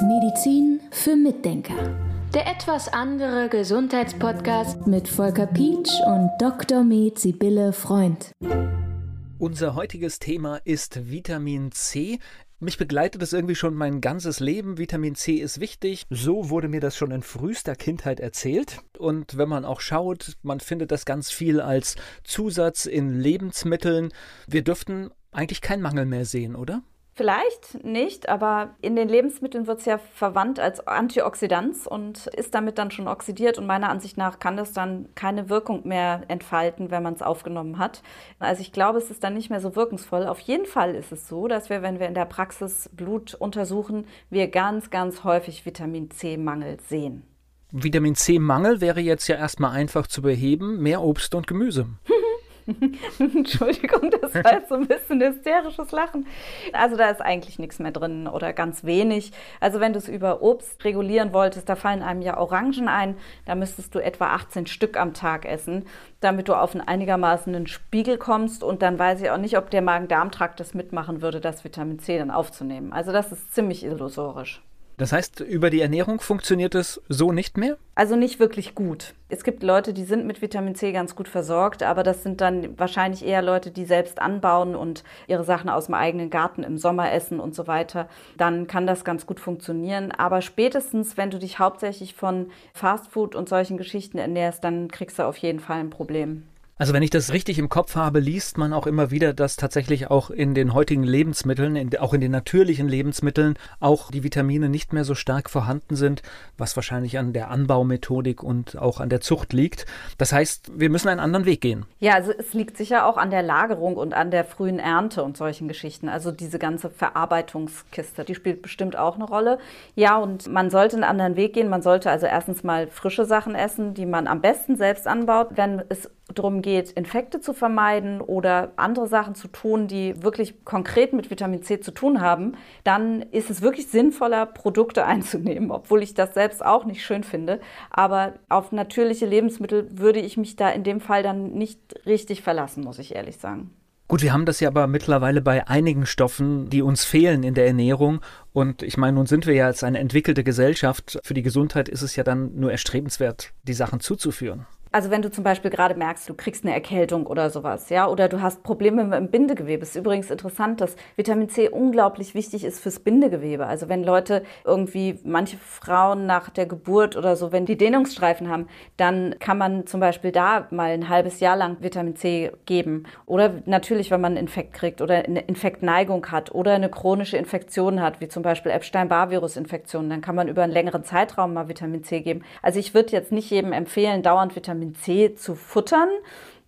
Medizin für Mitdenker. Der etwas andere Gesundheitspodcast mit Volker Pietsch und Dr. Med Sibylle Freund. Unser heutiges Thema ist Vitamin C. Mich begleitet es irgendwie schon mein ganzes Leben. Vitamin C ist wichtig. So wurde mir das schon in frühester Kindheit erzählt. Und wenn man auch schaut, man findet das ganz viel als Zusatz in Lebensmitteln. Wir dürften eigentlich keinen Mangel mehr sehen, oder? Vielleicht nicht, aber in den Lebensmitteln wird es ja verwandt als Antioxidant und ist damit dann schon oxidiert. Und meiner Ansicht nach kann das dann keine Wirkung mehr entfalten, wenn man es aufgenommen hat. Also ich glaube, es ist dann nicht mehr so wirkungsvoll. Auf jeden Fall ist es so, dass wir, wenn wir in der Praxis Blut untersuchen, wir ganz, ganz häufig Vitamin C-Mangel sehen. Vitamin C-Mangel wäre jetzt ja erstmal einfach zu beheben. Mehr Obst und Gemüse. Entschuldigung, das war jetzt so ein bisschen hysterisches Lachen. Also da ist eigentlich nichts mehr drin oder ganz wenig. Also wenn du es über Obst regulieren wolltest, da fallen einem ja Orangen ein, da müsstest du etwa 18 Stück am Tag essen, damit du auf einen einigermaßen Spiegel kommst und dann weiß ich auch nicht, ob der Magen-Darm-Trakt das mitmachen würde, das Vitamin C dann aufzunehmen. Also das ist ziemlich illusorisch. Das heißt, über die Ernährung funktioniert es so nicht mehr? Also nicht wirklich gut. Es gibt Leute, die sind mit Vitamin C ganz gut versorgt, aber das sind dann wahrscheinlich eher Leute, die selbst anbauen und ihre Sachen aus dem eigenen Garten im Sommer essen und so weiter. Dann kann das ganz gut funktionieren. Aber spätestens, wenn du dich hauptsächlich von Fastfood und solchen Geschichten ernährst, dann kriegst du auf jeden Fall ein Problem. Also wenn ich das richtig im Kopf habe, liest man auch immer wieder, dass tatsächlich auch in den heutigen Lebensmitteln, in, auch in den natürlichen Lebensmitteln, auch die Vitamine nicht mehr so stark vorhanden sind, was wahrscheinlich an der Anbaumethodik und auch an der Zucht liegt. Das heißt, wir müssen einen anderen Weg gehen. Ja, also es liegt sicher auch an der Lagerung und an der frühen Ernte und solchen Geschichten. Also diese ganze Verarbeitungskiste, die spielt bestimmt auch eine Rolle. Ja, und man sollte einen anderen Weg gehen. Man sollte also erstens mal frische Sachen essen, die man am besten selbst anbaut. Wenn es darum geht, Infekte zu vermeiden oder andere Sachen zu tun, die wirklich konkret mit Vitamin C zu tun haben, dann ist es wirklich sinnvoller, Produkte einzunehmen, obwohl ich das selbst auch nicht schön finde. Aber auf natürliche Lebensmittel würde ich mich da in dem Fall dann nicht richtig verlassen, muss ich ehrlich sagen. Gut, wir haben das ja aber mittlerweile bei einigen Stoffen, die uns fehlen in der Ernährung. Und ich meine, nun sind wir ja als eine entwickelte Gesellschaft. Für die Gesundheit ist es ja dann nur erstrebenswert, die Sachen zuzuführen. Also wenn du zum Beispiel gerade merkst, du kriegst eine Erkältung oder sowas, ja, oder du hast Probleme mit dem Bindegewebe. Es ist übrigens interessant, dass Vitamin C unglaublich wichtig ist fürs Bindegewebe. Also wenn Leute irgendwie, manche Frauen nach der Geburt oder so, wenn die Dehnungsstreifen haben, dann kann man zum Beispiel da mal ein halbes Jahr lang Vitamin C geben. Oder natürlich, wenn man einen Infekt kriegt oder eine Infektneigung hat oder eine chronische Infektion hat, wie zum Beispiel Epstein-Barr-Virus-Infektion, dann kann man über einen längeren Zeitraum mal Vitamin C geben. Also ich würde jetzt nicht jedem empfehlen, dauernd Vitamin Vitamin C zu futtern.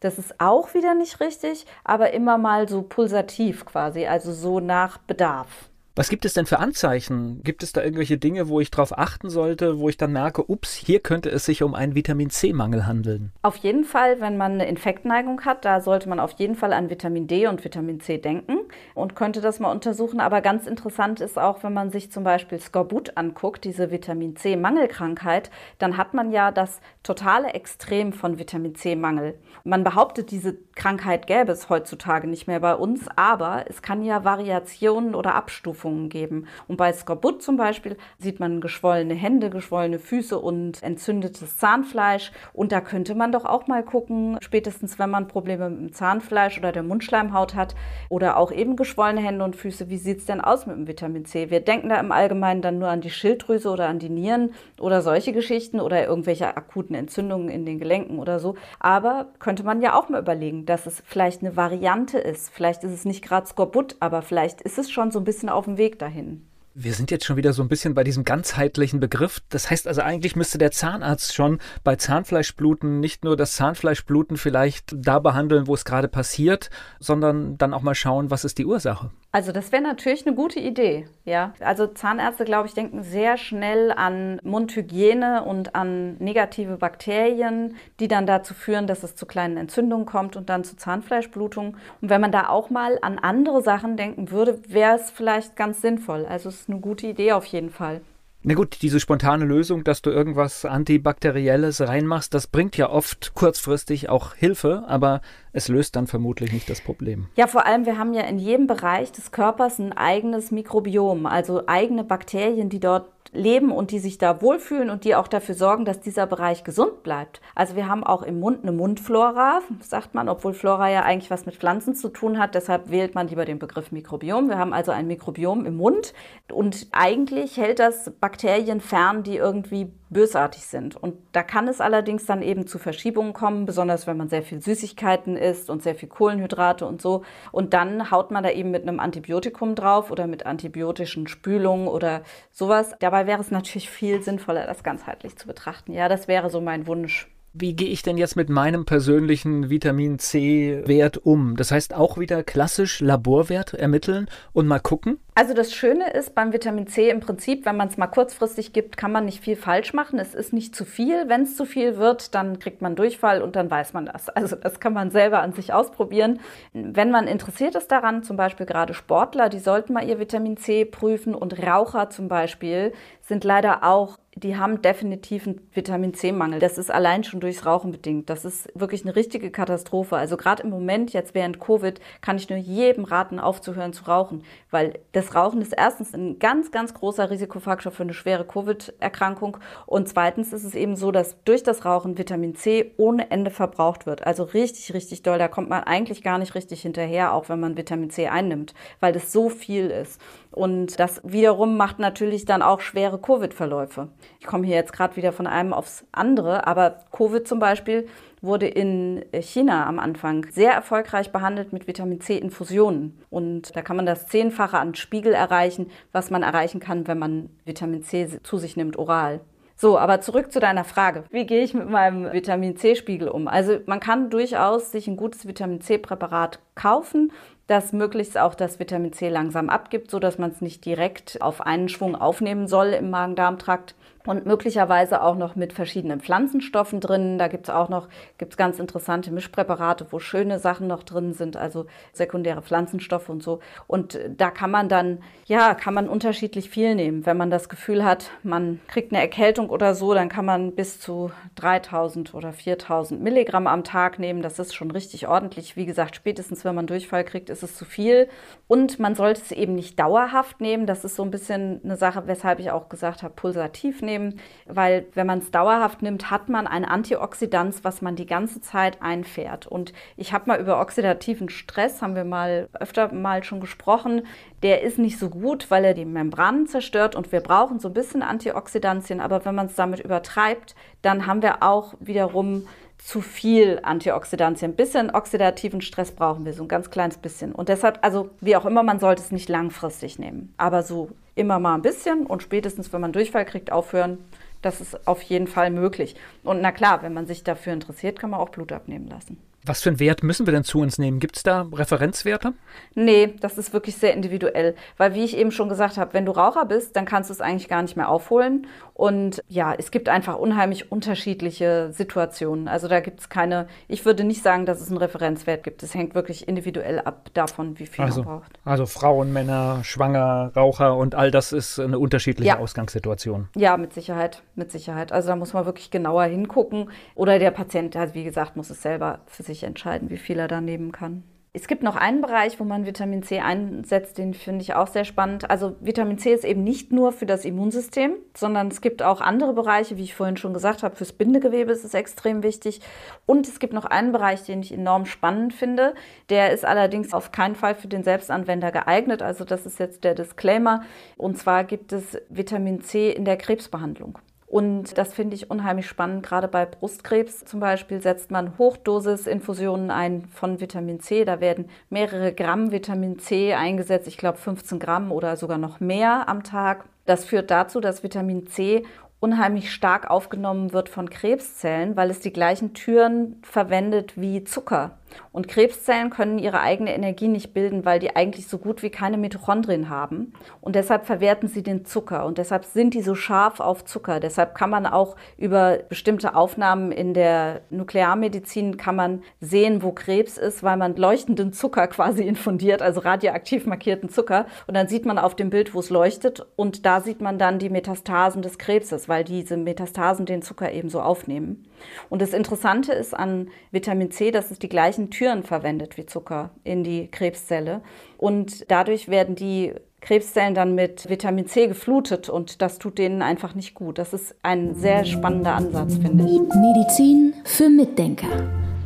Das ist auch wieder nicht richtig, aber immer mal so pulsativ quasi, also so nach Bedarf. Was gibt es denn für Anzeichen? Gibt es da irgendwelche Dinge, wo ich darauf achten sollte, wo ich dann merke, ups, hier könnte es sich um einen Vitamin C-Mangel handeln? Auf jeden Fall, wenn man eine Infektneigung hat, da sollte man auf jeden Fall an Vitamin D und Vitamin C denken und könnte das mal untersuchen. Aber ganz interessant ist auch, wenn man sich zum Beispiel Skorbut anguckt, diese Vitamin C-Mangelkrankheit, dann hat man ja das totale Extrem von Vitamin C-Mangel. Man behauptet, diese Krankheit gäbe es heutzutage nicht mehr bei uns, aber es kann ja Variationen oder Abstufungen Abstufungen geben. Und bei Skorbut zum Beispiel sieht man geschwollene Hände, geschwollene Füße und entzündetes Zahnfleisch. Und da könnte man doch auch mal gucken, spätestens wenn man Probleme mit dem Zahnfleisch oder der Mundschleimhaut hat oder auch eben geschwollene Hände und Füße, wie sieht es denn aus mit dem Vitamin C? Wir denken da im Allgemeinen dann nur an die Schilddrüse oder an die Nieren oder solche Geschichten oder irgendwelche akuten Entzündungen in den Gelenken oder so. Aber könnte man ja auch mal überlegen, dass es vielleicht eine Variante ist. Vielleicht ist es nicht gerade Skorbut, aber vielleicht ist es schon so ein bisschen auf dem Weg dahin. Wir sind jetzt schon wieder so ein bisschen bei diesem ganzheitlichen Begriff. Das heißt also eigentlich müsste der Zahnarzt schon bei Zahnfleischbluten nicht nur das Zahnfleischbluten vielleicht da behandeln, wo es gerade passiert, sondern dann auch mal schauen, was ist die Ursache. Also das wäre natürlich eine gute Idee, ja. Also Zahnärzte, glaube ich, denken sehr schnell an Mundhygiene und an negative Bakterien, die dann dazu führen, dass es zu kleinen Entzündungen kommt und dann zu Zahnfleischblutungen. Und wenn man da auch mal an andere Sachen denken würde, wäre es vielleicht ganz sinnvoll. Also es ist eine gute Idee auf jeden Fall. Na gut, diese spontane Lösung, dass du irgendwas Antibakterielles reinmachst, das bringt ja oft kurzfristig auch Hilfe, aber es löst dann vermutlich nicht das Problem. Ja, vor allem, wir haben ja in jedem Bereich des Körpers ein eigenes Mikrobiom, also eigene Bakterien, die dort leben und die sich da wohlfühlen und die auch dafür sorgen, dass dieser Bereich gesund bleibt. Also wir haben auch im Mund eine Mundflora, sagt man, obwohl Flora ja eigentlich was mit Pflanzen zu tun hat. Deshalb wählt man lieber den Begriff Mikrobiom. Wir haben also ein Mikrobiom im Mund und eigentlich hält das Bakterien fern, die irgendwie bösartig sind. Und da kann es allerdings dann eben zu Verschiebungen kommen, besonders wenn man sehr viel Süßigkeiten isst und sehr viel Kohlenhydrate und so. Und dann haut man da eben mit einem Antibiotikum drauf oder mit antibiotischen Spülungen oder sowas. Dabei wäre es natürlich viel sinnvoller, das ganzheitlich zu betrachten. Ja, das wäre so mein Wunsch wie gehe ich denn jetzt mit meinem persönlichen Vitamin C-Wert um? Das heißt auch wieder klassisch Laborwert ermitteln und mal gucken? Also das Schöne ist beim Vitamin C im Prinzip, wenn man es mal kurzfristig gibt, kann man nicht viel falsch machen. Es ist nicht zu viel. Wenn es zu viel wird, dann kriegt man Durchfall und dann weiß man das. Also das kann man selber an sich ausprobieren. Wenn man interessiert ist daran, zum Beispiel gerade Sportler, die sollten mal ihr Vitamin C prüfen und Raucher zum Beispiel sind leider auch die haben definitiv einen Vitamin C-Mangel. Das ist allein schon durchs Rauchen bedingt. Das ist wirklich eine richtige Katastrophe. Also gerade im Moment, jetzt während Covid, kann ich nur jedem raten, aufzuhören zu rauchen, weil das Rauchen ist erstens ein ganz, ganz großer Risikofaktor für eine schwere Covid-Erkrankung und zweitens ist es eben so, dass durch das Rauchen Vitamin C ohne Ende verbraucht wird. Also richtig, richtig doll. Da kommt man eigentlich gar nicht richtig hinterher, auch wenn man Vitamin C einnimmt, weil das so viel ist. Und das wiederum macht natürlich dann auch schwere Covid-Verläufe. Ich komme hier jetzt gerade wieder von einem aufs andere, aber Covid zum Beispiel wurde in China am Anfang sehr erfolgreich behandelt mit Vitamin C-Infusionen. Und da kann man das Zehnfache an Spiegel erreichen, was man erreichen kann, wenn man Vitamin C zu sich nimmt oral. So, aber zurück zu deiner Frage. Wie gehe ich mit meinem Vitamin C-Spiegel um? Also man kann durchaus sich ein gutes Vitamin C-Präparat kaufen das möglichst auch das Vitamin C langsam abgibt, so dass man es nicht direkt auf einen Schwung aufnehmen soll im Magen-Darm-Trakt und möglicherweise auch noch mit verschiedenen Pflanzenstoffen drin. Da gibt es auch noch gibt's ganz interessante Mischpräparate, wo schöne Sachen noch drin sind, also sekundäre Pflanzenstoffe und so. Und da kann man dann, ja, kann man unterschiedlich viel nehmen. Wenn man das Gefühl hat, man kriegt eine Erkältung oder so, dann kann man bis zu 3000 oder 4000 Milligramm am Tag nehmen. Das ist schon richtig ordentlich. Wie gesagt, spätestens wenn man Durchfall kriegt, ist es zu viel. Und man sollte es eben nicht dauerhaft nehmen. Das ist so ein bisschen eine Sache, weshalb ich auch gesagt habe, pulsativ nehmen nehmen, weil wenn man es dauerhaft nimmt, hat man ein Antioxidant, was man die ganze Zeit einfährt. Und ich habe mal über oxidativen Stress, haben wir mal öfter mal schon gesprochen, der ist nicht so gut, weil er die Membranen zerstört und wir brauchen so ein bisschen Antioxidantien, aber wenn man es damit übertreibt, dann haben wir auch wiederum zu viel Antioxidantien. Ein bisschen oxidativen Stress brauchen wir, so ein ganz kleines bisschen. Und deshalb, also wie auch immer, man sollte es nicht langfristig nehmen. Aber so immer mal ein bisschen und spätestens, wenn man Durchfall kriegt, aufhören. Das ist auf jeden Fall möglich. Und na klar, wenn man sich dafür interessiert, kann man auch Blut abnehmen lassen. Was für einen Wert müssen wir denn zu uns nehmen? Gibt es da Referenzwerte? Nee, das ist wirklich sehr individuell. Weil, wie ich eben schon gesagt habe, wenn du Raucher bist, dann kannst du es eigentlich gar nicht mehr aufholen. Und ja, es gibt einfach unheimlich unterschiedliche Situationen. Also da gibt es keine, ich würde nicht sagen, dass es einen Referenzwert gibt. Es hängt wirklich individuell ab davon, wie viel also, man braucht. Also Frauen, Männer, Schwanger, Raucher und all das ist eine unterschiedliche ja. Ausgangssituation. Ja, mit Sicherheit, mit Sicherheit. Also da muss man wirklich genauer hingucken. Oder der Patient, also wie gesagt, muss es selber für sich entscheiden, wie viel er da nehmen kann. Es gibt noch einen Bereich, wo man Vitamin C einsetzt, den finde ich auch sehr spannend. Also Vitamin C ist eben nicht nur für das Immunsystem, sondern es gibt auch andere Bereiche, wie ich vorhin schon gesagt habe, fürs Bindegewebe ist es extrem wichtig. Und es gibt noch einen Bereich, den ich enorm spannend finde. Der ist allerdings auf keinen Fall für den Selbstanwender geeignet. Also das ist jetzt der Disclaimer. Und zwar gibt es Vitamin C in der Krebsbehandlung. Und das finde ich unheimlich spannend. Gerade bei Brustkrebs zum Beispiel setzt man Hochdosis-Infusionen ein von Vitamin C. Da werden mehrere Gramm Vitamin C eingesetzt. Ich glaube 15 Gramm oder sogar noch mehr am Tag. Das führt dazu, dass Vitamin C unheimlich stark aufgenommen wird von Krebszellen, weil es die gleichen Türen verwendet wie Zucker. Und Krebszellen können ihre eigene Energie nicht bilden, weil die eigentlich so gut wie keine Mitochondrien haben. Und deshalb verwerten sie den Zucker. Und deshalb sind die so scharf auf Zucker. Deshalb kann man auch über bestimmte Aufnahmen in der Nuklearmedizin kann man sehen, wo Krebs ist, weil man leuchtenden Zucker quasi infundiert, also radioaktiv markierten Zucker. Und dann sieht man auf dem Bild, wo es leuchtet. Und da sieht man dann die Metastasen des Krebses, weil diese Metastasen den Zucker eben so aufnehmen. Und das Interessante ist an Vitamin C, dass es die gleichen gleichen Türen verwendet wie Zucker in die Krebszelle. Und dadurch werden die Krebszellen dann mit Vitamin C geflutet und das tut denen einfach nicht gut. Das ist ein sehr spannender Ansatz, finde ich. Medizin für Mitdenker.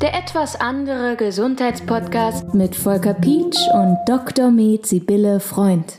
Der etwas andere Gesundheitspodcast mit Volker Pietsch und Dr. Med Sibylle Freund.